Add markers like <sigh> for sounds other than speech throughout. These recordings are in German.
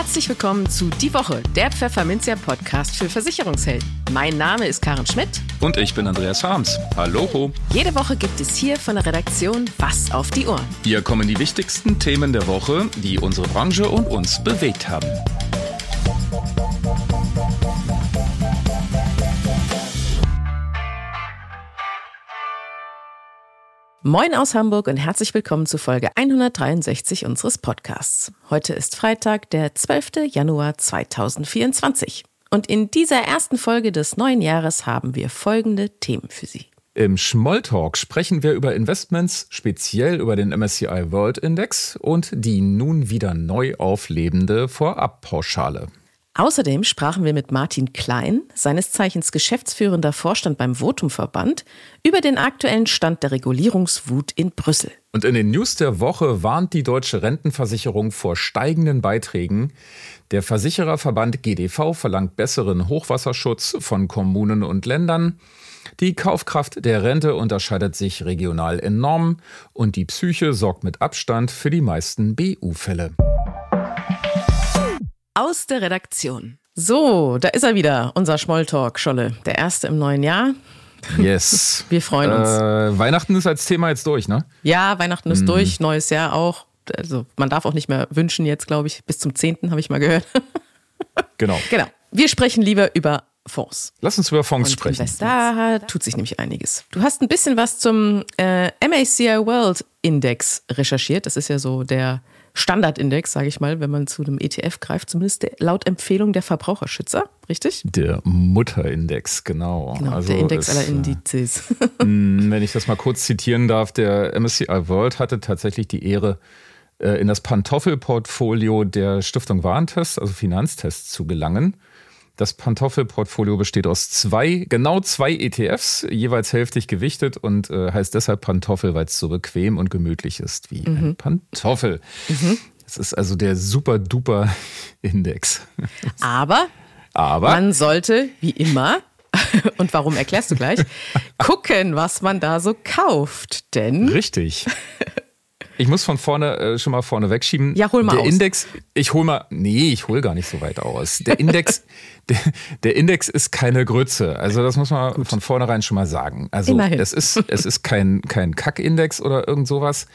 Herzlich willkommen zu Die Woche, der Pfefferminzia Podcast für Versicherungshelden. Mein Name ist Karen Schmidt. Und ich bin Andreas Harms. Hallo. Jede Woche gibt es hier von der Redaktion Was auf die Ohren. Hier kommen die wichtigsten Themen der Woche, die unsere Branche und uns bewegt haben. Moin aus Hamburg und herzlich willkommen zu Folge 163 unseres Podcasts. Heute ist Freitag, der 12. Januar 2024. Und in dieser ersten Folge des neuen Jahres haben wir folgende Themen für Sie. Im Schmolltalk sprechen wir über Investments, speziell über den MSCI World Index und die nun wieder neu auflebende Vorabpauschale. Außerdem sprachen wir mit Martin Klein, seines Zeichens geschäftsführender Vorstand beim Votumverband, über den aktuellen Stand der Regulierungswut in Brüssel. Und in den News der Woche warnt die deutsche Rentenversicherung vor steigenden Beiträgen. Der Versichererverband GDV verlangt besseren Hochwasserschutz von Kommunen und Ländern. Die Kaufkraft der Rente unterscheidet sich regional enorm und die Psyche sorgt mit Abstand für die meisten BU-Fälle aus der Redaktion. So, da ist er wieder, unser Schmolltalk, Scholle. Der erste im neuen Jahr. Yes. <laughs> Wir freuen uns. Äh, Weihnachten ist als Thema jetzt durch, ne? Ja, Weihnachten ist mm. durch, neues Jahr auch. Also man darf auch nicht mehr wünschen jetzt, glaube ich. Bis zum 10. habe ich mal gehört. <laughs> genau. Genau. Wir sprechen lieber über Fonds. Lass uns über Fonds Und sprechen. Da tut sich nämlich einiges. Du hast ein bisschen was zum äh, MACI World Index recherchiert. Das ist ja so der Standardindex, sage ich mal, wenn man zu einem ETF greift, zumindest laut Empfehlung der Verbraucherschützer, richtig? Der Mutterindex, genau. genau also der Index aller äh, Indizes. Mm, <laughs> <laughs> wenn ich das mal kurz zitieren darf, der MSCI World hatte tatsächlich die Ehre, äh, in das Pantoffelportfolio der Stiftung Warentest, also Finanztest, zu gelangen. Das Pantoffelportfolio besteht aus zwei, genau zwei ETFs, jeweils hälftig gewichtet und äh, heißt deshalb Pantoffel, weil es so bequem und gemütlich ist wie mhm. ein Pantoffel. Mhm. Das ist also der super duper Index. Aber, Aber man sollte, wie immer, <laughs> und warum erklärst du gleich, gucken, was man da so kauft. Denn. Richtig. Ich muss von vorne äh, schon mal vorne wegschieben. Ja, hol mal der aus. Index, ich hol mal, nee, ich hol gar nicht so weit aus. Der Index, <laughs> der, Index ist keine Grütze. Also das muss man Gut. von vornherein schon mal sagen. Also Immerhin. es ist, es ist kein, kein Kack-Index oder irgend sowas.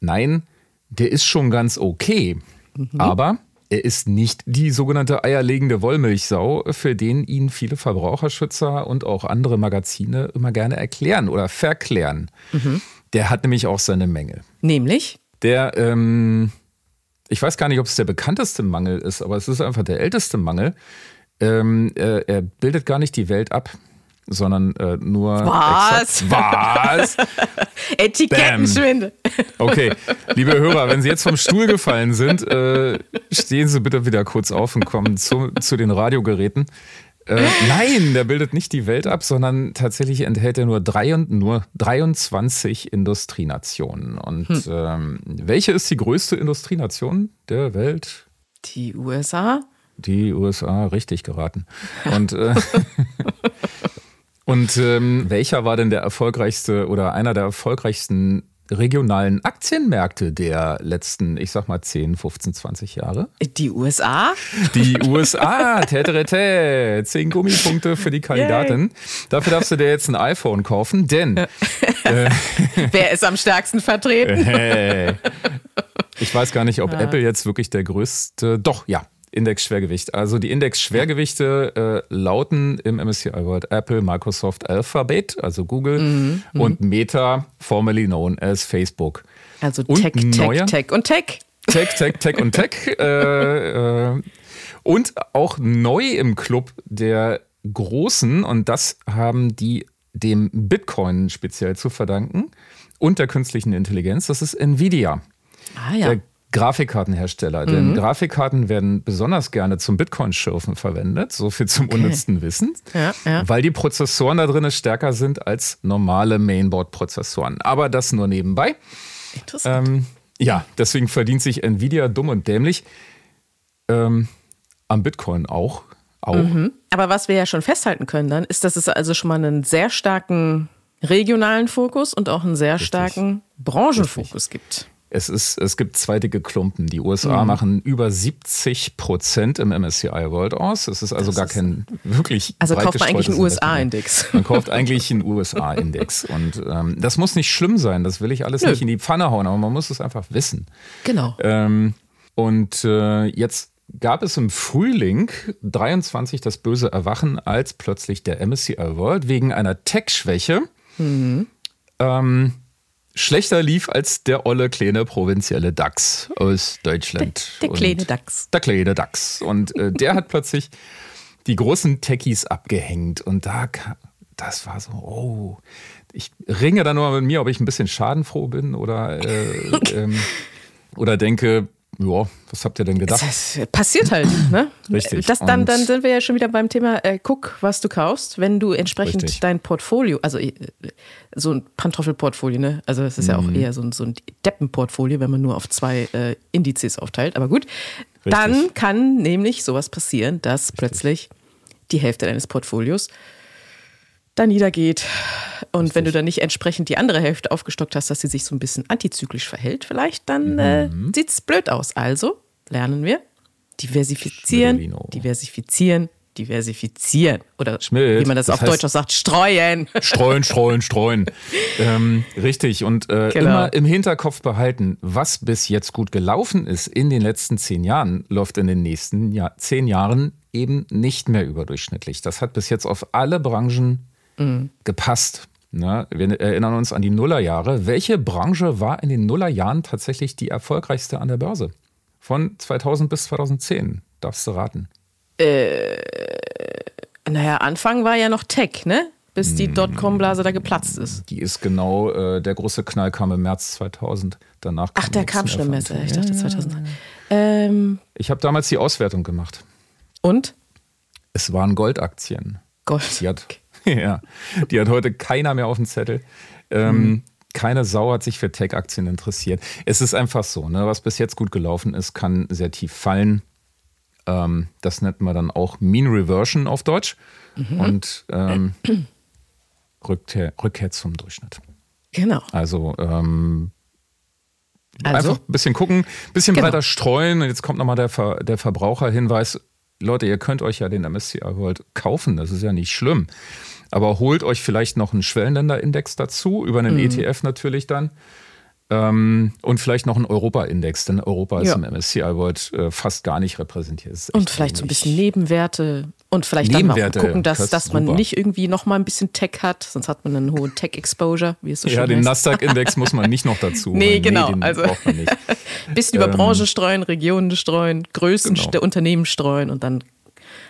Nein, der ist schon ganz okay. Mhm. Aber er ist nicht die sogenannte eierlegende Wollmilchsau, für den ihn viele Verbraucherschützer und auch andere Magazine immer gerne erklären oder verklären. Mhm. Der hat nämlich auch seine Mängel. Nämlich? Der, ähm, ich weiß gar nicht, ob es der bekannteste Mangel ist, aber es ist einfach der älteste Mangel. Ähm, äh, er bildet gar nicht die Welt ab, sondern äh, nur. Was? Exakt, was? <laughs> Etikettenschwindel. Okay, liebe Hörer, wenn Sie jetzt vom Stuhl gefallen sind, äh, stehen Sie bitte wieder kurz auf und kommen zu, zu den Radiogeräten. Äh, nein, der bildet nicht die Welt ab, sondern tatsächlich enthält er nur, drei und, nur 23 Industrienationen. Und hm. ähm, welche ist die größte Industrienation der Welt? Die USA. Die USA, richtig geraten. Und, äh, <laughs> und ähm, welcher war denn der erfolgreichste oder einer der erfolgreichsten regionalen Aktienmärkte der letzten, ich sag mal, 10, 15, 20 Jahre? Die USA? Die USA, täterete, 10 Gummipunkte für die Kandidatin. Yay. Dafür darfst du dir jetzt ein iPhone kaufen, denn... äh, <laughs> Wer ist am stärksten vertreten? Hey. Ich weiß gar nicht, ob ja. Apple jetzt wirklich der größte... Doch, ja, Index-Schwergewicht. Also die Index-Schwergewichte äh, lauten im MSCI World Apple, Microsoft, Alphabet, also Google mhm, mhm, und Meta, formerly known as Facebook. Also und Tech, Tech, Tech und Tech. Tech, Tech, Tech und Tech. <laughs> äh, äh, und auch neu im Club der Großen, und das haben die dem Bitcoin speziell zu verdanken und der künstlichen Intelligenz, das ist Nvidia. Ah ja. Der Grafikkartenhersteller. Mhm. Denn Grafikkarten werden besonders gerne zum Bitcoin-Schürfen verwendet, so viel zum okay. unnützten Wissen, ja, ja. weil die Prozessoren da drin stärker sind als normale Mainboard-Prozessoren. Aber das nur nebenbei. Interessant. Ähm, ja, deswegen verdient sich Nvidia dumm und dämlich ähm, am Bitcoin auch. auch. Mhm. Aber was wir ja schon festhalten können dann, ist, dass es also schon mal einen sehr starken regionalen Fokus und auch einen sehr Richtig. starken Branchenfokus Richtig. gibt. Es, ist, es gibt zwei dicke Klumpen. Die USA mhm. machen über 70 Prozent im MSCI World aus. Es ist also das gar ist kein wirklich. Also kauft man eigentlich einen USA-Index. Man kauft eigentlich einen USA-Index. Und ähm, das muss nicht schlimm sein. Das will ich alles Nö. nicht in die Pfanne hauen, aber man muss es einfach wissen. Genau. Ähm, und äh, jetzt gab es im Frühling 23 das böse Erwachen, als plötzlich der MSCI World wegen einer Tech-Schwäche mhm. ähm, schlechter lief als der olle kleine provinzielle DAX aus Deutschland. Der, der kleine DAX. Der kleine DAX. Und äh, der hat plötzlich die großen Techies abgehängt. Und da das war so, oh, ich ringe dann nur mit mir, ob ich ein bisschen schadenfroh bin oder, äh, <laughs> ähm, oder denke, ja, was habt ihr denn gedacht? Das passiert halt, ne? Richtig. Das, dann, dann sind wir ja schon wieder beim Thema, äh, guck, was du kaufst, wenn du entsprechend Richtig. dein Portfolio, also äh, so ein Pantoffelportfolio, ne? Also es ist mhm. ja auch mhm. eher so ein, so ein Deppenportfolio, wenn man nur auf zwei äh, Indizes aufteilt. Aber gut, Richtig. dann kann nämlich sowas passieren, dass Richtig. plötzlich die Hälfte deines Portfolios da niedergeht. Und Richtig. wenn du dann nicht entsprechend die andere Hälfte aufgestockt hast, dass sie sich so ein bisschen antizyklisch verhält, vielleicht, dann äh, mhm. äh, sieht es blöd aus. Also lernen wir diversifizieren, diversifizieren, diversifizieren. Oder Schmidt, wie man das, das auf Deutsch auch sagt, streuen. <laughs> Streuen, streuen, streuen. ähm, richtig. Und äh, genau. immer im Hinterkopf behalten, was bis jetzt gut gelaufen ist in den letzten zehn Jahren, läuft in den nächsten Jahr, zehn Jahren eben nicht mehr überdurchschnittlich. Das hat bis jetzt auf alle Branchen mhm. gepasst. Na, wir erinnern uns an die Nullerjahre. Welche Branche war in den Nullerjahren tatsächlich die erfolgreichste an der Börse? Von 2000 bis 2010, darfst du raten. Äh, naja, Anfang war ja noch Tech, ne? Bis die hm. Dotcom-Blase da geplatzt ist. Die ist genau, äh, der große Knall kam im März 2000. Danach Ach, der kam schon im März. Ich dachte 2000. Ähm, ich habe damals die Auswertung gemacht. Und? Es waren Goldaktien. Gold. Die hat, <laughs> ja, die hat heute keiner mehr auf dem Zettel. Ähm, mhm. Keine Sau hat sich für Tech-Aktien interessiert. Es ist einfach so, ne? was bis jetzt gut gelaufen ist, kann sehr tief fallen. Ähm, das nennt man dann auch Mean Reversion auf Deutsch. Mhm. Und ähm, <clears throat> Rückkehr, Rückkehr zum Durchschnitt. Genau. Also, ähm, also, einfach ein bisschen gucken, ein bisschen genau. breiter streuen. Und jetzt kommt nochmal der, Ver, der Verbraucherhinweis. Leute, ihr könnt euch ja den MSCI World kaufen, das ist ja nicht schlimm. Aber holt euch vielleicht noch einen Schwellenländerindex dazu, über einen mhm. ETF natürlich dann. Ähm, und vielleicht noch einen Europa-Index, denn Europa ist ja. im MSCI World äh, fast gar nicht repräsentiert. Und vielleicht so ein bisschen Nebenwerte und vielleicht dann auch gucken, dass, das dass man super. nicht irgendwie noch mal ein bisschen Tech hat, sonst hat man einen hohen Tech-Exposure, wie es so Ja, den Nasdaq-Index <laughs> muss man nicht noch dazu. nee, genau. Nee, also ein <laughs> bisschen über ähm, Branchen streuen, Regionen streuen, Größen genau. der Unternehmen streuen und dann hat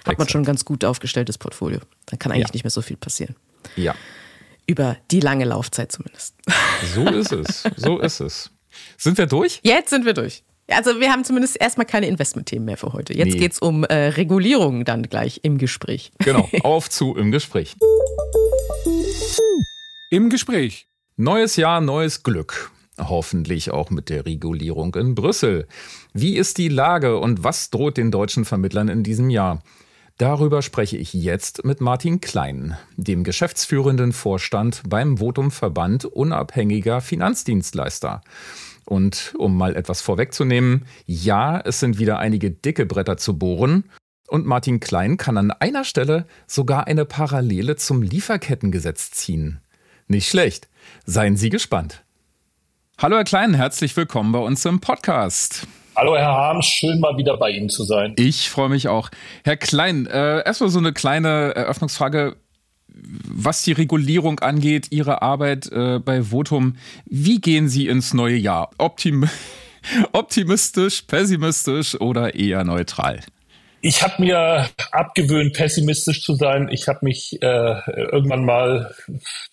Exakt. man schon ein ganz gut aufgestelltes Portfolio. Dann kann eigentlich ja. nicht mehr so viel passieren. Ja. Über die lange Laufzeit zumindest. So ist es. So ist es. Sind wir durch? Jetzt sind wir durch. Also wir haben zumindest erstmal keine Investmentthemen mehr für heute. Jetzt nee. geht es um äh, Regulierung dann gleich im Gespräch. Genau, <laughs> auf zu im Gespräch. Im Gespräch. Neues Jahr, neues Glück. Hoffentlich auch mit der Regulierung in Brüssel. Wie ist die Lage und was droht den deutschen Vermittlern in diesem Jahr? Darüber spreche ich jetzt mit Martin Klein, dem geschäftsführenden Vorstand beim Votum Verband unabhängiger Finanzdienstleister. Und um mal etwas vorwegzunehmen, ja, es sind wieder einige dicke Bretter zu bohren. Und Martin Klein kann an einer Stelle sogar eine Parallele zum Lieferkettengesetz ziehen. Nicht schlecht. Seien Sie gespannt. Hallo Herr Klein, herzlich willkommen bei uns im Podcast. Hallo Herr Harms, schön mal wieder bei Ihnen zu sein. Ich freue mich auch. Herr Klein, äh, erstmal so eine kleine Eröffnungsfrage was die Regulierung angeht, Ihre Arbeit äh, bei Votum, wie gehen Sie ins neue Jahr? Optim <laughs> optimistisch, pessimistisch oder eher neutral? Ich habe mir abgewöhnt, pessimistisch zu sein. Ich habe mich äh, irgendwann mal,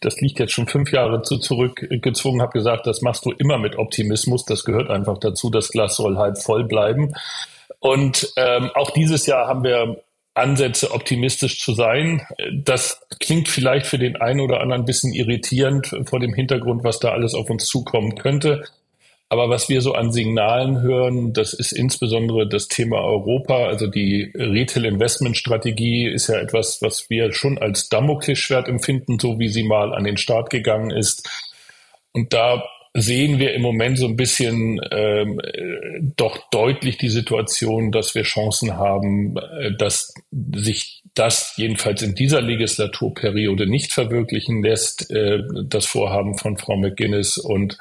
das liegt jetzt schon fünf Jahre zu, zurückgezwungen, habe gesagt, das machst du immer mit Optimismus. Das gehört einfach dazu. Das Glas soll halb voll bleiben. Und ähm, auch dieses Jahr haben wir Ansätze, optimistisch zu sein. Das klingt vielleicht für den einen oder anderen ein bisschen irritierend vor dem Hintergrund, was da alles auf uns zukommen könnte. Aber was wir so an Signalen hören, das ist insbesondere das Thema Europa. Also die Retail-Investment-Strategie ist ja etwas, was wir schon als Damoklesschwert empfinden, so wie sie mal an den Start gegangen ist. Und da sehen wir im Moment so ein bisschen ähm, doch deutlich die Situation, dass wir Chancen haben, äh, dass sich das jedenfalls in dieser Legislaturperiode nicht verwirklichen lässt, äh, das Vorhaben von Frau McGuinness und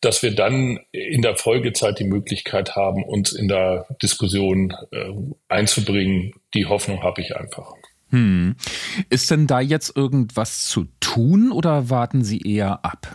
dass wir dann in der Folgezeit die Möglichkeit haben, uns in der Diskussion äh, einzubringen. Die Hoffnung habe ich einfach. Hm. Ist denn da jetzt irgendwas zu tun oder warten Sie eher ab?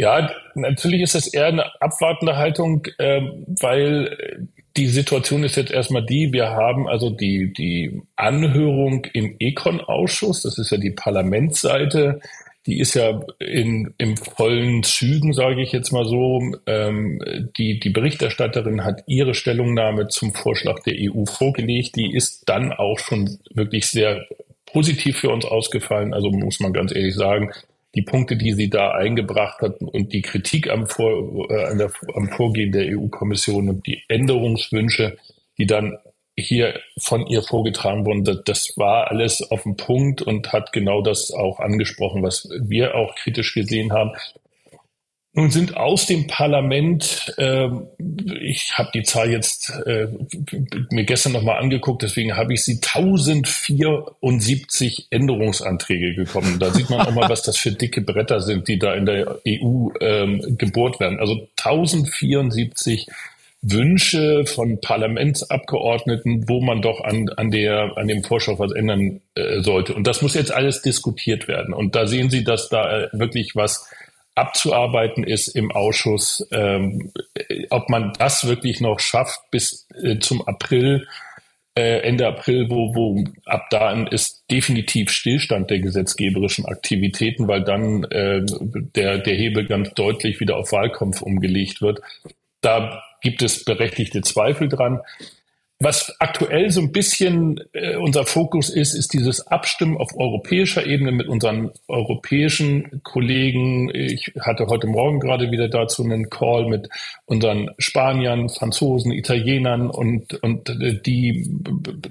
Ja, natürlich ist es eher eine abwartende Haltung, äh, weil die Situation ist jetzt erstmal die, wir haben also die, die Anhörung im Econ-Ausschuss, das ist ja die Parlamentsseite, die ist ja in, im vollen Zügen, sage ich jetzt mal so. Ähm, die, die Berichterstatterin hat ihre Stellungnahme zum Vorschlag der EU vorgelegt. Die ist dann auch schon wirklich sehr positiv für uns ausgefallen. Also muss man ganz ehrlich sagen, die Punkte, die sie da eingebracht hat und die Kritik am, Vor, äh, der, am Vorgehen der EU-Kommission und die Änderungswünsche, die dann hier von ihr vorgetragen wurden, das, das war alles auf dem Punkt und hat genau das auch angesprochen, was wir auch kritisch gesehen haben. Nun sind aus dem Parlament, äh, ich habe die Zahl jetzt äh, mir gestern nochmal angeguckt, deswegen habe ich sie 1074 Änderungsanträge gekommen. Da sieht man auch mal, was das für dicke Bretter sind, die da in der EU ähm, gebohrt werden. Also 1074 Wünsche von Parlamentsabgeordneten, wo man doch an, an, der, an dem Vorschlag was ändern äh, sollte. Und das muss jetzt alles diskutiert werden. Und da sehen Sie, dass da äh, wirklich was abzuarbeiten ist im Ausschuss, ähm, ob man das wirklich noch schafft bis äh, zum April, äh, Ende April, wo, wo ab da ist definitiv Stillstand der gesetzgeberischen Aktivitäten, weil dann äh, der, der Hebel ganz deutlich wieder auf Wahlkampf umgelegt wird. Da gibt es berechtigte Zweifel dran. Was aktuell so ein bisschen äh, unser Fokus ist, ist dieses Abstimmen auf europäischer Ebene mit unseren europäischen Kollegen. Ich hatte heute Morgen gerade wieder dazu einen Call mit unseren Spaniern, Franzosen, Italienern und, und äh, die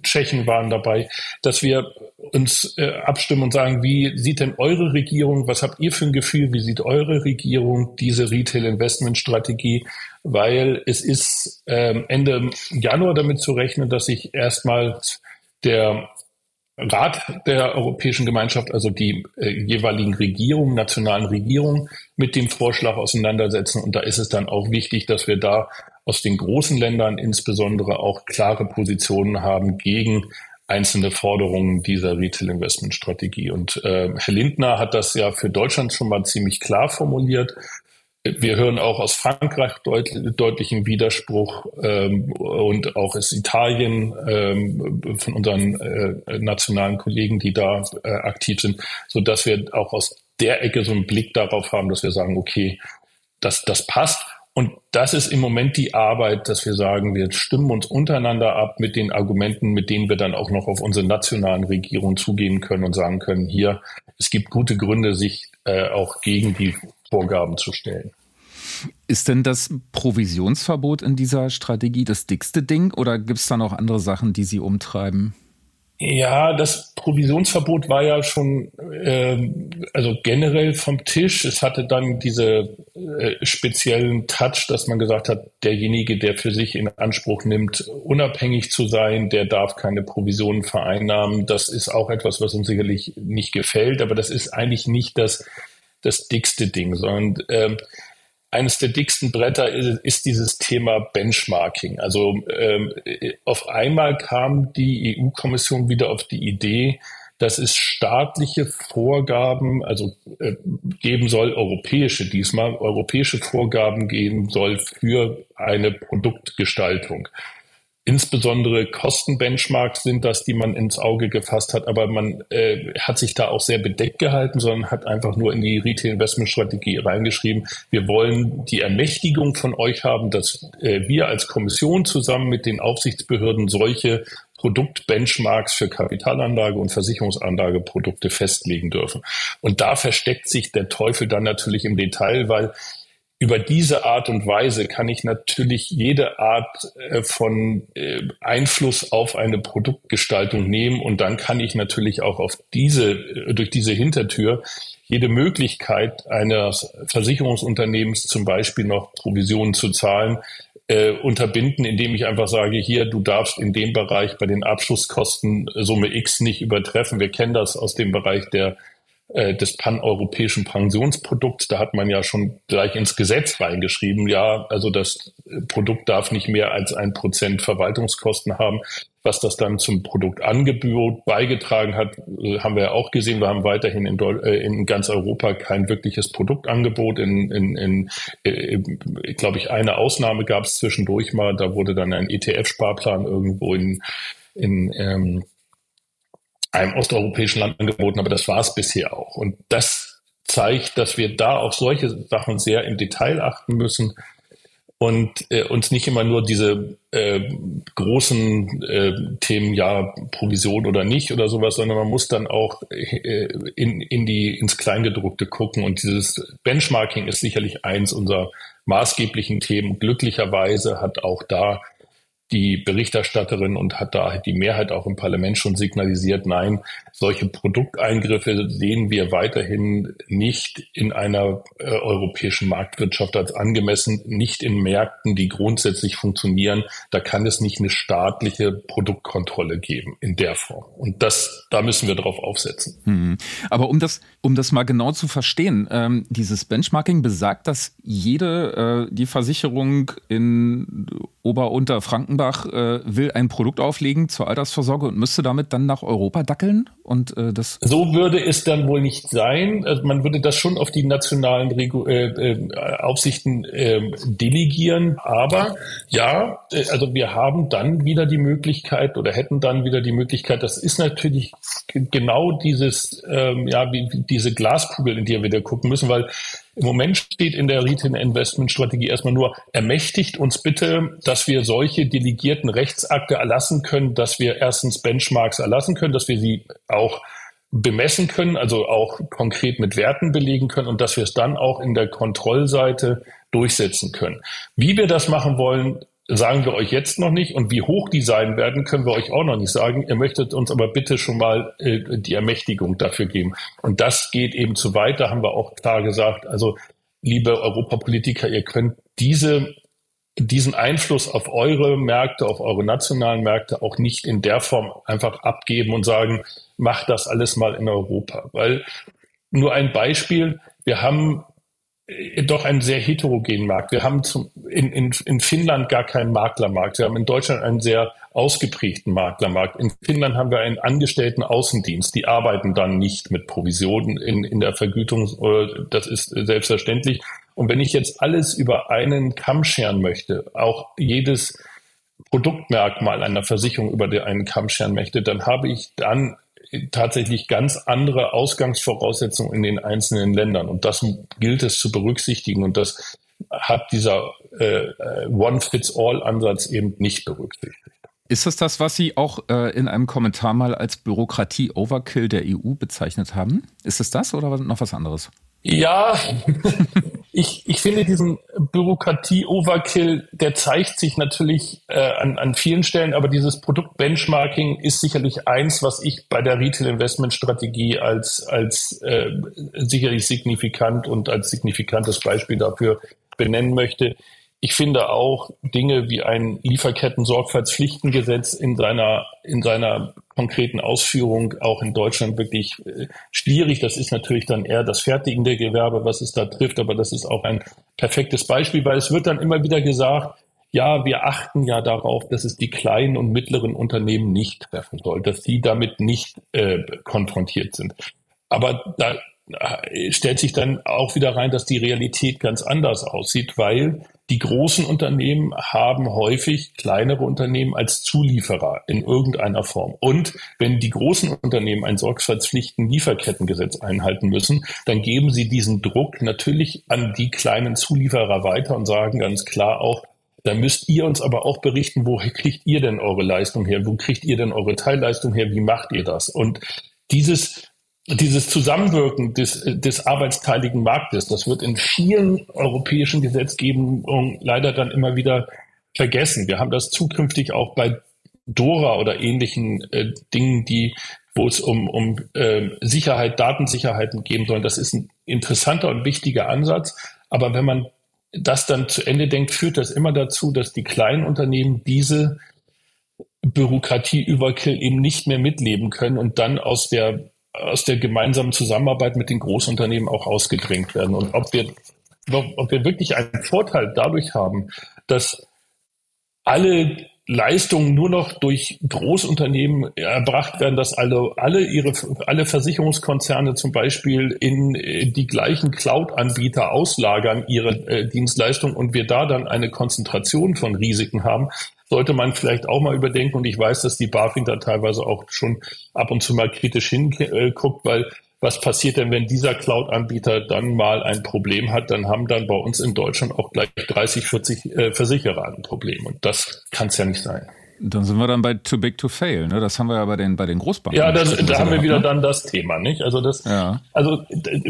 Tschechen waren dabei, dass wir uns äh, abstimmen und sagen, wie sieht denn eure Regierung, was habt ihr für ein Gefühl, wie sieht eure Regierung diese Retail-Investment-Strategie weil es ist ähm, Ende Januar damit zu rechnen, dass sich erstmal der Rat der Europäischen Gemeinschaft, also die äh, jeweiligen Regierungen, nationalen Regierungen, mit dem Vorschlag auseinandersetzen. Und da ist es dann auch wichtig, dass wir da aus den großen Ländern insbesondere auch klare Positionen haben gegen einzelne Forderungen dieser Retail-Investment-Strategie. Und äh, Herr Lindner hat das ja für Deutschland schon mal ziemlich klar formuliert. Wir hören auch aus Frankreich deut deutlichen Widerspruch ähm, und auch aus Italien ähm, von unseren äh, nationalen Kollegen, die da äh, aktiv sind, so dass wir auch aus der Ecke so einen Blick darauf haben, dass wir sagen, okay, das, das passt. Und das ist im Moment die Arbeit, dass wir sagen, wir stimmen uns untereinander ab mit den Argumenten, mit denen wir dann auch noch auf unsere nationalen Regierungen zugehen können und sagen können, hier, es gibt gute Gründe, sich äh, auch gegen die Vorgaben zu stellen. Ist denn das Provisionsverbot in dieser Strategie das dickste Ding oder gibt es da noch andere Sachen, die Sie umtreiben? Ja, das Provisionsverbot war ja schon äh, also generell vom Tisch. Es hatte dann diese äh, speziellen Touch, dass man gesagt hat, derjenige, der für sich in Anspruch nimmt, unabhängig zu sein, der darf keine Provisionen vereinnahmen. Das ist auch etwas, was uns sicherlich nicht gefällt, aber das ist eigentlich nicht das das dickste Ding, sondern ähm, eines der dicksten Bretter ist, ist dieses Thema Benchmarking. Also ähm, auf einmal kam die EU-Kommission wieder auf die Idee, dass es staatliche Vorgaben, also äh, geben soll, europäische diesmal, europäische Vorgaben geben soll für eine Produktgestaltung. Insbesondere Kostenbenchmarks sind das, die man ins Auge gefasst hat, aber man äh, hat sich da auch sehr bedeckt gehalten, sondern hat einfach nur in die Retail-Investment-Strategie reingeschrieben, wir wollen die Ermächtigung von euch haben, dass äh, wir als Kommission zusammen mit den Aufsichtsbehörden solche Produktbenchmarks für Kapitalanlage und Versicherungsanlageprodukte festlegen dürfen. Und da versteckt sich der Teufel dann natürlich im Detail, weil über diese Art und Weise kann ich natürlich jede Art äh, von äh, Einfluss auf eine Produktgestaltung nehmen und dann kann ich natürlich auch auf diese, äh, durch diese Hintertür jede Möglichkeit eines Versicherungsunternehmens zum Beispiel noch Provisionen zu zahlen, äh, unterbinden, indem ich einfach sage, hier, du darfst in dem Bereich bei den Abschlusskosten Summe X nicht übertreffen. Wir kennen das aus dem Bereich der äh, des paneuropäischen Pensionsprodukts. Da hat man ja schon gleich ins Gesetz reingeschrieben, ja, also das Produkt darf nicht mehr als ein Prozent Verwaltungskosten haben. Was das dann zum Produktangebot beigetragen hat, äh, haben wir ja auch gesehen. Wir haben weiterhin in, äh, in ganz Europa kein wirkliches Produktangebot. In, in, in äh, glaube ich, eine Ausnahme gab es zwischendurch mal. Da wurde dann ein ETF-Sparplan irgendwo in, in ähm, einem osteuropäischen Land angeboten, aber das war es bisher auch. Und das zeigt, dass wir da auf solche Sachen sehr im Detail achten müssen und äh, uns nicht immer nur diese äh, großen äh, Themen, ja, Provision oder nicht oder sowas, sondern man muss dann auch äh, in, in die, ins Kleingedruckte gucken. Und dieses Benchmarking ist sicherlich eins unserer maßgeblichen Themen. Glücklicherweise hat auch da die Berichterstatterin und hat da die Mehrheit auch im Parlament schon signalisiert, nein, solche Produkteingriffe sehen wir weiterhin nicht in einer äh, europäischen Marktwirtschaft als angemessen, nicht in Märkten, die grundsätzlich funktionieren. Da kann es nicht eine staatliche Produktkontrolle geben in der Form. Und das, da müssen wir drauf aufsetzen. Hm. Aber um das, um das mal genau zu verstehen, ähm, dieses Benchmarking besagt, dass jede äh, die Versicherung in Ober-Unter Frankenbach äh, will ein Produkt auflegen zur Altersvorsorge und müsste damit dann nach Europa dackeln? Und äh, das so würde es dann wohl nicht sein. Also man würde das schon auf die nationalen Regu äh, äh, Aufsichten äh, delegieren. Aber ja, äh, also wir haben dann wieder die Möglichkeit oder hätten dann wieder die Möglichkeit. Das ist natürlich genau dieses, ähm, ja, wie diese Glaskugel, in die wir wieder gucken müssen, weil im Moment steht in der Retail Investment Strategie erstmal nur, ermächtigt uns bitte, dass wir solche delegierten Rechtsakte erlassen können, dass wir erstens Benchmarks erlassen können, dass wir sie auch bemessen können, also auch konkret mit Werten belegen können und dass wir es dann auch in der Kontrollseite durchsetzen können. Wie wir das machen wollen, sagen wir euch jetzt noch nicht. Und wie hoch die sein werden, können wir euch auch noch nicht sagen. Ihr möchtet uns aber bitte schon mal äh, die Ermächtigung dafür geben. Und das geht eben zu weit. Da haben wir auch klar gesagt, also liebe Europapolitiker, ihr könnt diese diesen Einfluss auf eure Märkte, auf eure nationalen Märkte auch nicht in der Form einfach abgeben und sagen, macht das alles mal in Europa. Weil nur ein Beispiel, wir haben doch einen sehr heterogenen Markt. Wir haben zum, in, in, in Finnland gar keinen Maklermarkt. Wir haben in Deutschland einen sehr ausgeprägten Maklermarkt. In Finnland haben wir einen angestellten Außendienst. Die arbeiten dann nicht mit Provisionen in, in der Vergütung. Das ist selbstverständlich. Und wenn ich jetzt alles über einen Kamm scheren möchte, auch jedes Produktmerkmal einer Versicherung über einen Kamm scheren möchte, dann habe ich dann tatsächlich ganz andere Ausgangsvoraussetzungen in den einzelnen Ländern. Und das gilt es zu berücksichtigen. Und das hat dieser äh, One-Fits-All-Ansatz eben nicht berücksichtigt. Ist das das, was Sie auch äh, in einem Kommentar mal als Bürokratie-Overkill der EU bezeichnet haben? Ist es das oder noch was anderes? Ja, <laughs> <laughs> ich, ich finde diesen Bürokratie-Overkill, der zeigt sich natürlich äh, an, an vielen Stellen, aber dieses Produkt-Benchmarking ist sicherlich eins, was ich bei der Retail-Investment-Strategie als, als äh, sicherlich signifikant und als signifikantes Beispiel dafür benennen möchte. Ich finde auch Dinge wie ein Lieferketten-Sorgfaltspflichtengesetz in seiner, in seiner konkreten Ausführung auch in Deutschland wirklich äh, schwierig. Das ist natürlich dann eher das fertigende Gewerbe, was es da trifft, aber das ist auch ein perfektes Beispiel, weil es wird dann immer wieder gesagt, ja, wir achten ja darauf, dass es die kleinen und mittleren Unternehmen nicht treffen soll, dass sie damit nicht äh, konfrontiert sind. Aber da äh, stellt sich dann auch wieder rein, dass die Realität ganz anders aussieht, weil die großen Unternehmen haben häufig kleinere Unternehmen als Zulieferer in irgendeiner Form. Und wenn die großen Unternehmen ein Sorgfaltspflichten-Lieferkettengesetz einhalten müssen, dann geben sie diesen Druck natürlich an die kleinen Zulieferer weiter und sagen ganz klar auch, da müsst ihr uns aber auch berichten, woher kriegt ihr denn eure Leistung her? Wo kriegt ihr denn eure Teilleistung her? Wie macht ihr das? Und dieses dieses Zusammenwirken des, des arbeitsteiligen Marktes, das wird in vielen europäischen Gesetzgebungen leider dann immer wieder vergessen. Wir haben das zukünftig auch bei Dora oder ähnlichen äh, Dingen, die wo es um, um äh, Sicherheit, Datensicherheiten geben soll. Das ist ein interessanter und wichtiger Ansatz. Aber wenn man das dann zu Ende denkt, führt das immer dazu, dass die kleinen Unternehmen diese Bürokratie-Überkill eben nicht mehr mitleben können und dann aus der aus der gemeinsamen Zusammenarbeit mit den Großunternehmen auch ausgedrängt werden. Und ob wir, ob wir wirklich einen Vorteil dadurch haben, dass alle Leistungen nur noch durch Großunternehmen erbracht werden, dass alle, alle ihre, alle Versicherungskonzerne zum Beispiel in die gleichen Cloud-Anbieter auslagern ihre äh, Dienstleistungen und wir da dann eine Konzentration von Risiken haben, sollte man vielleicht auch mal überdenken. Und ich weiß, dass die BaFin da teilweise auch schon ab und zu mal kritisch hinguckt, weil was passiert denn, wenn dieser Cloud-Anbieter dann mal ein Problem hat? Dann haben dann bei uns in Deutschland auch gleich 30, 40 äh, Versicherer ein Problem. Und das kann es ja nicht sein. Dann sind wir dann bei Too Big to Fail. Ne? Das haben wir ja bei den, bei den Großbanken. Ja, das, da haben wir wieder ne? dann das Thema. nicht. Also, das, ja. also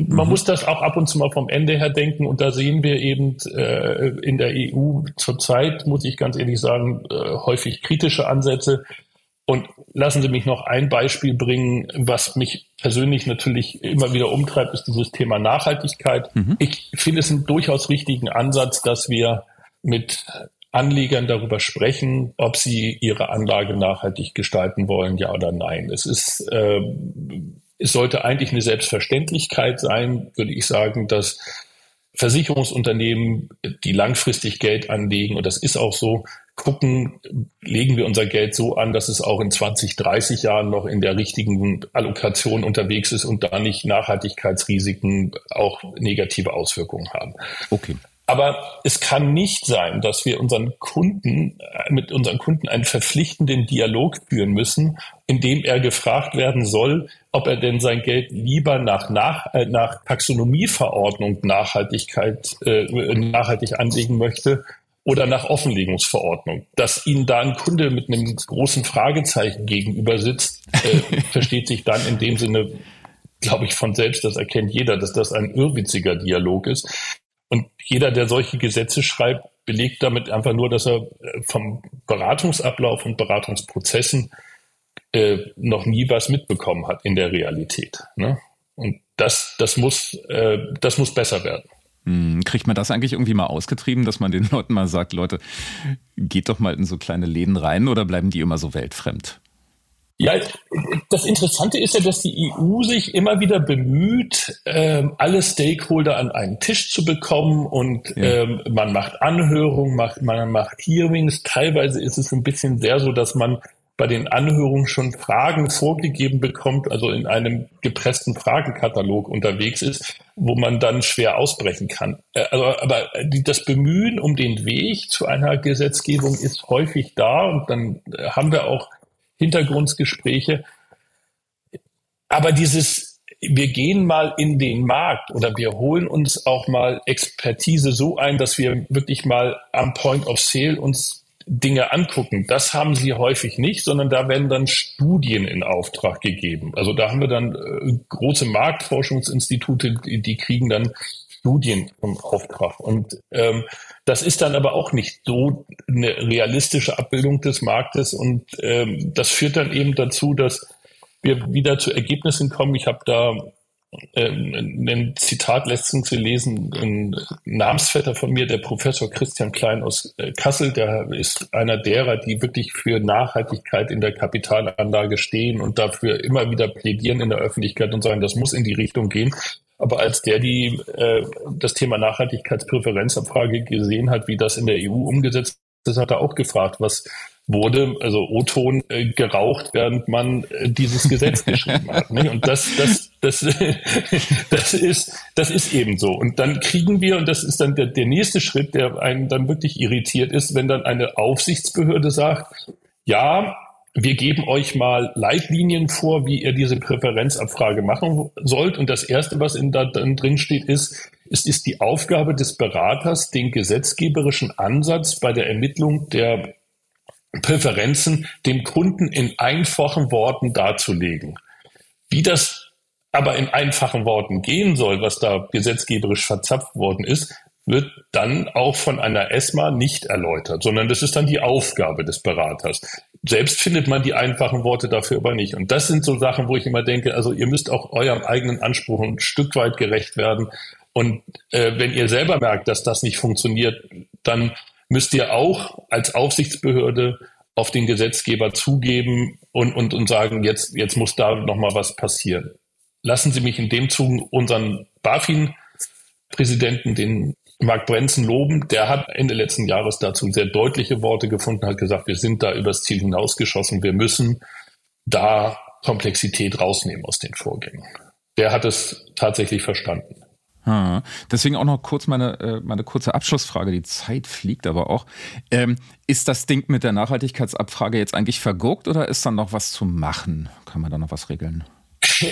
man mhm. muss das auch ab und zu mal vom Ende her denken. Und da sehen wir eben äh, in der EU zurzeit, muss ich ganz ehrlich sagen, äh, häufig kritische Ansätze. Und lassen Sie mich noch ein Beispiel bringen, was mich persönlich natürlich immer wieder umtreibt, ist dieses Thema Nachhaltigkeit. Mhm. Ich finde es einen durchaus richtigen Ansatz, dass wir mit Anlegern darüber sprechen, ob sie ihre Anlage nachhaltig gestalten wollen, ja oder nein. Es ist, äh, es sollte eigentlich eine Selbstverständlichkeit sein, würde ich sagen, dass Versicherungsunternehmen, die langfristig Geld anlegen, und das ist auch so, gucken, legen wir unser Geld so an, dass es auch in 20, 30 Jahren noch in der richtigen Allokation unterwegs ist und da nicht Nachhaltigkeitsrisiken auch negative Auswirkungen haben. Okay. Aber es kann nicht sein, dass wir unseren Kunden, äh, mit unseren Kunden einen verpflichtenden Dialog führen müssen, in dem er gefragt werden soll, ob er denn sein Geld lieber nach, nach, äh, nach Taxonomieverordnung Nachhaltigkeit, äh, nachhaltig anlegen möchte oder nach Offenlegungsverordnung. Dass Ihnen da ein Kunde mit einem großen Fragezeichen gegenüber sitzt, äh, <laughs> versteht sich dann in dem Sinne, glaube ich, von selbst, das erkennt jeder, dass das ein irrwitziger Dialog ist. Und jeder, der solche Gesetze schreibt, belegt damit einfach nur, dass er äh, vom Beratungsablauf und Beratungsprozessen äh, noch nie was mitbekommen hat in der Realität. Ne? Und das, das, muss, äh, das muss besser werden. Hm, kriegt man das eigentlich irgendwie mal ausgetrieben, dass man den <laughs> Leuten mal sagt, Leute, geht doch mal in so kleine Läden rein oder bleiben die immer so weltfremd? Ja, das Interessante ist ja, dass die EU sich immer wieder bemüht, ähm, alle Stakeholder an einen Tisch zu bekommen und ja. ähm, man macht Anhörungen, macht, man macht Hearings. Teilweise ist es ein bisschen sehr so, dass man bei den Anhörungen schon Fragen vorgegeben bekommt, also in einem gepressten Fragenkatalog unterwegs ist, wo man dann schwer ausbrechen kann. Äh, also, aber das Bemühen um den Weg zu einer Gesetzgebung ist häufig da und dann haben wir auch Hintergrundgespräche. Aber dieses, wir gehen mal in den Markt oder wir holen uns auch mal Expertise so ein, dass wir wirklich mal am Point of Sale uns Dinge angucken. Das haben sie häufig nicht, sondern da werden dann Studien in Auftrag gegeben. Also da haben wir dann äh, große Marktforschungsinstitute, die, die kriegen dann Studien im Auftrag. Und ähm, das ist dann aber auch nicht so eine realistische Abbildung des Marktes. Und ähm, das führt dann eben dazu, dass wir wieder zu Ergebnissen kommen. Ich habe da ähm, ein Zitat letztens gelesen, ein Namensvetter von mir, der Professor Christian Klein aus äh, Kassel, der ist einer derer, die wirklich für Nachhaltigkeit in der Kapitalanlage stehen und dafür immer wieder plädieren in der Öffentlichkeit und sagen, das muss in die Richtung gehen. Aber als der die äh, das Thema Nachhaltigkeitspräferenzabfrage gesehen hat, wie das in der EU umgesetzt ist, hat er auch gefragt, was wurde, also O-Ton äh, geraucht, während man äh, dieses Gesetz <laughs> geschrieben hat. Nicht? Und das, das, das, <laughs> das ist, das ist eben so. Und dann kriegen wir, und das ist dann der, der nächste Schritt, der einen dann wirklich irritiert ist, wenn dann eine Aufsichtsbehörde sagt, ja, wir geben euch mal Leitlinien vor, wie ihr diese Präferenzabfrage machen sollt. Und das Erste, was in da drin steht, ist, es ist die Aufgabe des Beraters, den gesetzgeberischen Ansatz bei der Ermittlung der Präferenzen dem Kunden in einfachen Worten darzulegen. Wie das aber in einfachen Worten gehen soll, was da gesetzgeberisch verzapft worden ist, wird dann auch von einer ESMA nicht erläutert, sondern das ist dann die Aufgabe des Beraters. Selbst findet man die einfachen Worte dafür aber nicht. Und das sind so Sachen, wo ich immer denke, also ihr müsst auch eurem eigenen Anspruch ein Stück weit gerecht werden. Und äh, wenn ihr selber merkt, dass das nicht funktioniert, dann müsst ihr auch als Aufsichtsbehörde auf den Gesetzgeber zugeben und, und, und sagen, jetzt, jetzt muss da nochmal was passieren. Lassen Sie mich in dem Zug unseren BaFin-Präsidenten, den Mark Brenzen loben. Der hat Ende letzten Jahres dazu sehr deutliche Worte gefunden, hat gesagt, wir sind da übers Ziel hinausgeschossen. Wir müssen da Komplexität rausnehmen aus den Vorgängen. Der hat es tatsächlich verstanden. Hm. Deswegen auch noch kurz meine, äh, meine kurze Abschlussfrage. Die Zeit fliegt aber auch. Ähm, ist das Ding mit der Nachhaltigkeitsabfrage jetzt eigentlich verguckt oder ist dann noch was zu machen? Kann man da noch was regeln?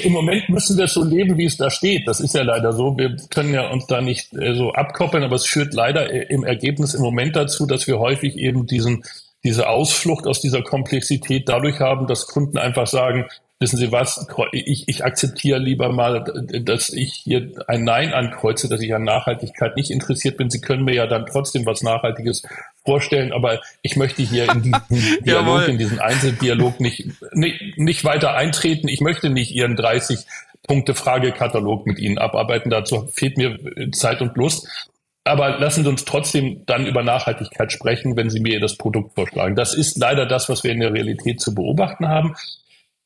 Im Moment müssen wir so leben, wie es da steht. Das ist ja leider so. Wir können ja uns da nicht äh, so abkoppeln, aber es führt leider äh, im Ergebnis im Moment dazu, dass wir häufig eben diesen, diese Ausflucht aus dieser Komplexität dadurch haben, dass Kunden einfach sagen, wissen Sie was, ich, ich akzeptiere lieber mal, dass ich hier ein Nein ankreuze, dass ich an Nachhaltigkeit nicht interessiert bin. Sie können mir ja dann trotzdem was Nachhaltiges vorstellen, aber ich möchte hier in diesen <laughs> Dialog, in diesen Einzeldialog nicht, nicht, nicht weiter eintreten. Ich möchte nicht Ihren 30 Punkte Fragekatalog mit Ihnen abarbeiten. Dazu fehlt mir Zeit und Lust. Aber lassen Sie uns trotzdem dann über Nachhaltigkeit sprechen, wenn Sie mir das Produkt vorschlagen. Das ist leider das, was wir in der Realität zu beobachten haben.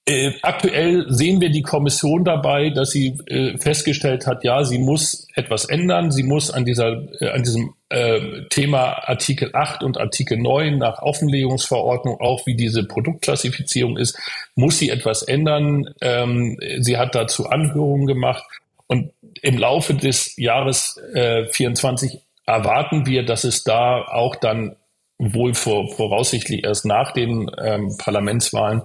Äh, aktuell sehen wir die Kommission dabei, dass sie äh, festgestellt hat, ja, sie muss etwas ändern. Sie muss an dieser, äh, an diesem äh, Thema Artikel 8 und Artikel 9 nach Offenlegungsverordnung, auch wie diese Produktklassifizierung ist, muss sie etwas ändern. Ähm, sie hat dazu Anhörungen gemacht und im Laufe des Jahres äh, 24 erwarten wir, dass es da auch dann wohl vor, voraussichtlich erst nach den ähm, Parlamentswahlen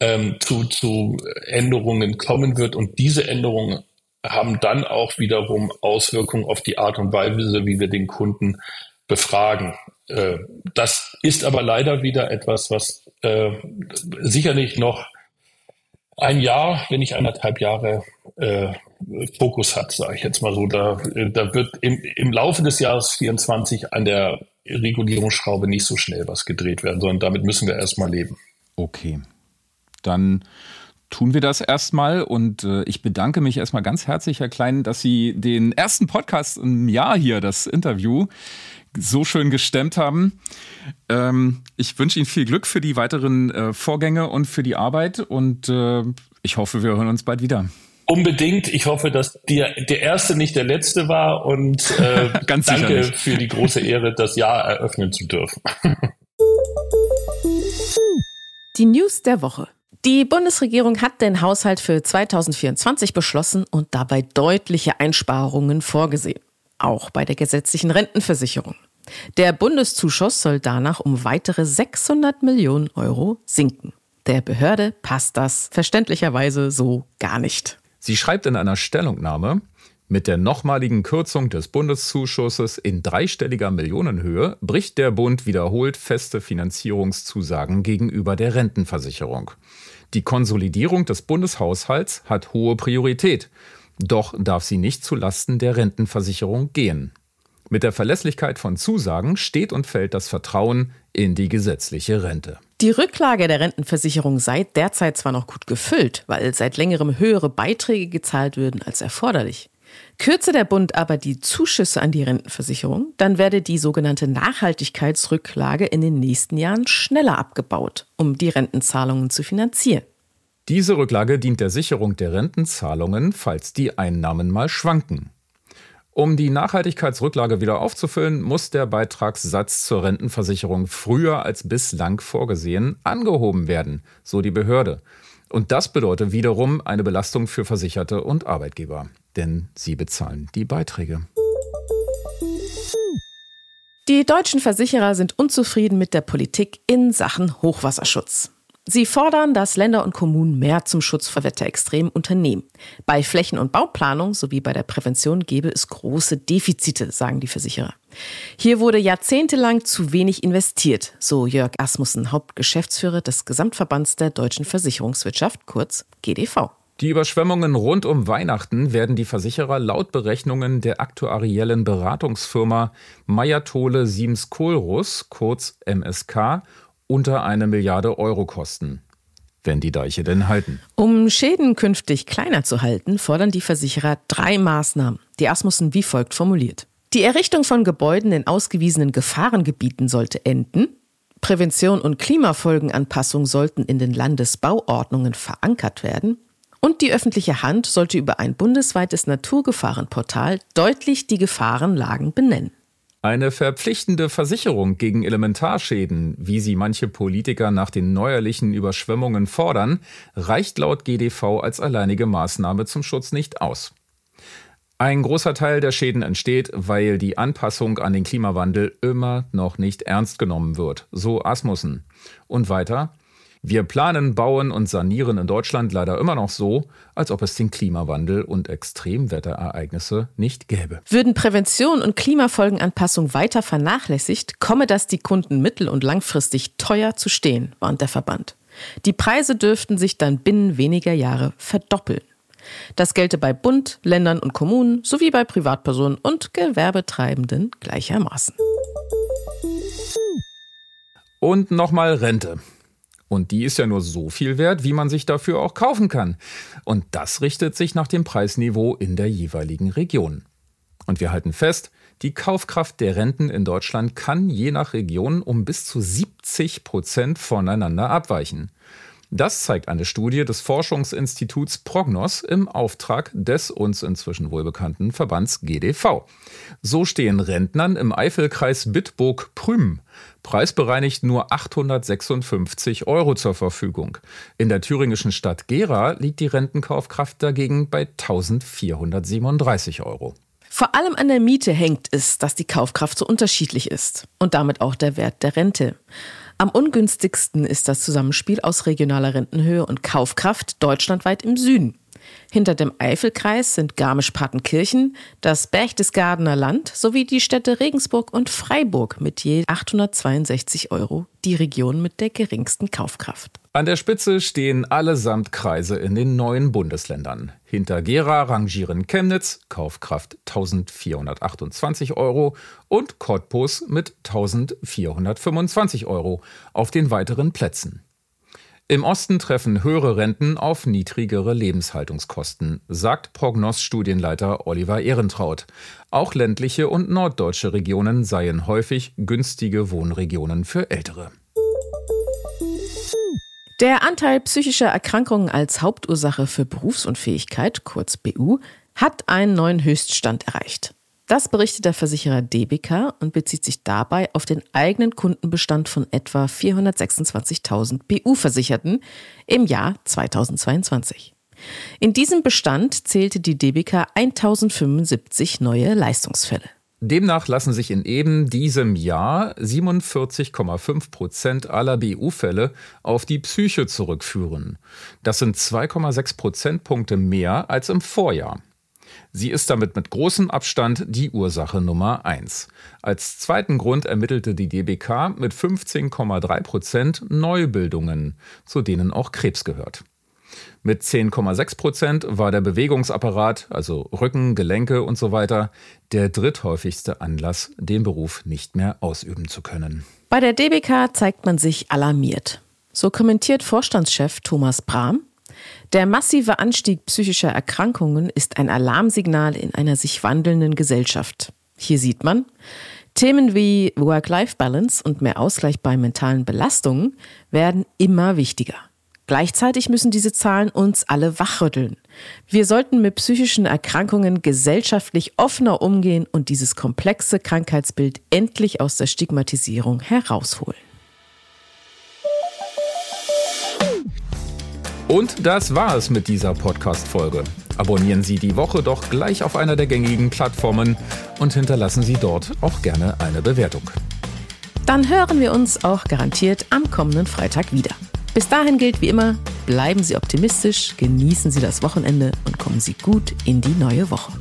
ähm, zu, zu Änderungen kommen wird. Und diese Änderungen haben dann auch wiederum Auswirkungen auf die Art und Weise, wie wir den Kunden befragen. Äh, das ist aber leider wieder etwas, was äh, sicherlich noch ein Jahr, wenn nicht anderthalb Jahre äh, Fokus hat, sage ich jetzt mal so. Da, da wird im, im Laufe des Jahres 24 an der Regulierungsschraube nicht so schnell was gedreht werden, sondern damit müssen wir erstmal leben. Okay, dann tun wir das erstmal und äh, ich bedanke mich erstmal ganz herzlich, Herr Klein, dass Sie den ersten Podcast im Jahr hier, das Interview, so schön gestemmt haben. Ähm, ich wünsche Ihnen viel Glück für die weiteren äh, Vorgänge und für die Arbeit und äh, ich hoffe, wir hören uns bald wieder. Unbedingt. Ich hoffe, dass der, der erste nicht der letzte war und äh, <laughs> danke für die große Ehre, das Jahr eröffnen zu dürfen. Die News der Woche. Die Bundesregierung hat den Haushalt für 2024 beschlossen und dabei deutliche Einsparungen vorgesehen, auch bei der gesetzlichen Rentenversicherung. Der Bundeszuschuss soll danach um weitere 600 Millionen Euro sinken. Der Behörde passt das verständlicherweise so gar nicht. Sie schreibt in einer Stellungnahme, mit der nochmaligen Kürzung des Bundeszuschusses in dreistelliger Millionenhöhe bricht der Bund wiederholt feste Finanzierungszusagen gegenüber der Rentenversicherung. Die Konsolidierung des Bundeshaushalts hat hohe Priorität, doch darf sie nicht zu Lasten der Rentenversicherung gehen. Mit der Verlässlichkeit von Zusagen steht und fällt das Vertrauen in die gesetzliche Rente. Die Rücklage der Rentenversicherung sei derzeit zwar noch gut gefüllt, weil seit längerem höhere Beiträge gezahlt würden als erforderlich. Kürze der Bund aber die Zuschüsse an die Rentenversicherung, dann werde die sogenannte Nachhaltigkeitsrücklage in den nächsten Jahren schneller abgebaut, um die Rentenzahlungen zu finanzieren. Diese Rücklage dient der Sicherung der Rentenzahlungen, falls die Einnahmen mal schwanken. Um die Nachhaltigkeitsrücklage wieder aufzufüllen, muss der Beitragssatz zur Rentenversicherung früher als bislang vorgesehen angehoben werden, so die Behörde. Und das bedeutet wiederum eine Belastung für Versicherte und Arbeitgeber, denn sie bezahlen die Beiträge. Die deutschen Versicherer sind unzufrieden mit der Politik in Sachen Hochwasserschutz. Sie fordern, dass Länder und Kommunen mehr zum Schutz vor Wetterextremen unternehmen. Bei Flächen- und Bauplanung sowie bei der Prävention gebe es große Defizite, sagen die Versicherer. Hier wurde jahrzehntelang zu wenig investiert, so Jörg Asmussen, Hauptgeschäftsführer des Gesamtverbands der deutschen Versicherungswirtschaft, kurz GDV. Die Überschwemmungen rund um Weihnachten werden die Versicherer laut Berechnungen der aktuariellen Beratungsfirma Meyer-Tole Siems Kohlruss, kurz MSK, unter eine Milliarde Euro kosten. Wenn die Deiche denn halten. Um Schäden künftig kleiner zu halten, fordern die Versicherer drei Maßnahmen. Die Asmussen wie folgt formuliert. Die Errichtung von Gebäuden in ausgewiesenen Gefahrengebieten sollte enden. Prävention und Klimafolgenanpassung sollten in den Landesbauordnungen verankert werden. Und die öffentliche Hand sollte über ein bundesweites Naturgefahrenportal deutlich die Gefahrenlagen benennen. Eine verpflichtende Versicherung gegen Elementarschäden, wie sie manche Politiker nach den neuerlichen Überschwemmungen fordern, reicht laut GDV als alleinige Maßnahme zum Schutz nicht aus. Ein großer Teil der Schäden entsteht, weil die Anpassung an den Klimawandel immer noch nicht ernst genommen wird, so Asmussen. Und weiter, wir planen, bauen und sanieren in Deutschland leider immer noch so, als ob es den Klimawandel und Extremwetterereignisse nicht gäbe. Würden Prävention und Klimafolgenanpassung weiter vernachlässigt, komme das die Kunden mittel- und langfristig teuer zu stehen, warnt der Verband. Die Preise dürften sich dann binnen weniger Jahre verdoppeln. Das gelte bei Bund, Ländern und Kommunen sowie bei Privatpersonen und Gewerbetreibenden gleichermaßen. Und nochmal Rente. Und die ist ja nur so viel wert, wie man sich dafür auch kaufen kann. Und das richtet sich nach dem Preisniveau in der jeweiligen Region. Und wir halten fest, die Kaufkraft der Renten in Deutschland kann je nach Region um bis zu 70 Prozent voneinander abweichen. Das zeigt eine Studie des Forschungsinstituts Prognos im Auftrag des uns inzwischen wohlbekannten Verbands GDV. So stehen Rentnern im Eifelkreis Bitburg-Prüm preisbereinigt nur 856 Euro zur Verfügung. In der thüringischen Stadt Gera liegt die Rentenkaufkraft dagegen bei 1437 Euro. Vor allem an der Miete hängt es, dass die Kaufkraft so unterschiedlich ist und damit auch der Wert der Rente. Am ungünstigsten ist das Zusammenspiel aus regionaler Rentenhöhe und Kaufkraft deutschlandweit im Süden. Hinter dem Eifelkreis sind Garmisch-Partenkirchen, das Berchtesgadener Land sowie die Städte Regensburg und Freiburg mit je 862 Euro, die Region mit der geringsten Kaufkraft. An der Spitze stehen allesamt Kreise in den neuen Bundesländern. Hinter Gera rangieren Chemnitz, Kaufkraft 1428 Euro und Cottbus mit 1425 Euro auf den weiteren Plätzen. Im Osten treffen höhere Renten auf niedrigere Lebenshaltungskosten, sagt Prognos-Studienleiter Oliver Ehrentraut. Auch ländliche und norddeutsche Regionen seien häufig günstige Wohnregionen für Ältere. Der Anteil psychischer Erkrankungen als Hauptursache für Berufsunfähigkeit, kurz BU, hat einen neuen Höchststand erreicht. Das berichtet der Versicherer DBK und bezieht sich dabei auf den eigenen Kundenbestand von etwa 426.000 BU-Versicherten im Jahr 2022. In diesem Bestand zählte die DBK 1075 neue Leistungsfälle. Demnach lassen sich in eben diesem Jahr 47,5 Prozent aller BU-Fälle auf die Psyche zurückführen. Das sind 2,6 Prozentpunkte mehr als im Vorjahr. Sie ist damit mit großem Abstand die Ursache Nummer eins. Als zweiten Grund ermittelte die DBK mit 15,3 Prozent Neubildungen, zu denen auch Krebs gehört. Mit 10,6 Prozent war der Bewegungsapparat, also Rücken, Gelenke und so weiter, der dritthäufigste Anlass, den Beruf nicht mehr ausüben zu können. Bei der DBK zeigt man sich alarmiert. So kommentiert Vorstandschef Thomas Brahm, der massive Anstieg psychischer Erkrankungen ist ein Alarmsignal in einer sich wandelnden Gesellschaft. Hier sieht man, Themen wie Work-Life-Balance und mehr Ausgleich bei mentalen Belastungen werden immer wichtiger. Gleichzeitig müssen diese Zahlen uns alle wachrütteln. Wir sollten mit psychischen Erkrankungen gesellschaftlich offener umgehen und dieses komplexe Krankheitsbild endlich aus der Stigmatisierung herausholen. Und das war es mit dieser Podcast-Folge. Abonnieren Sie die Woche doch gleich auf einer der gängigen Plattformen und hinterlassen Sie dort auch gerne eine Bewertung. Dann hören wir uns auch garantiert am kommenden Freitag wieder. Bis dahin gilt wie immer, bleiben Sie optimistisch, genießen Sie das Wochenende und kommen Sie gut in die neue Woche.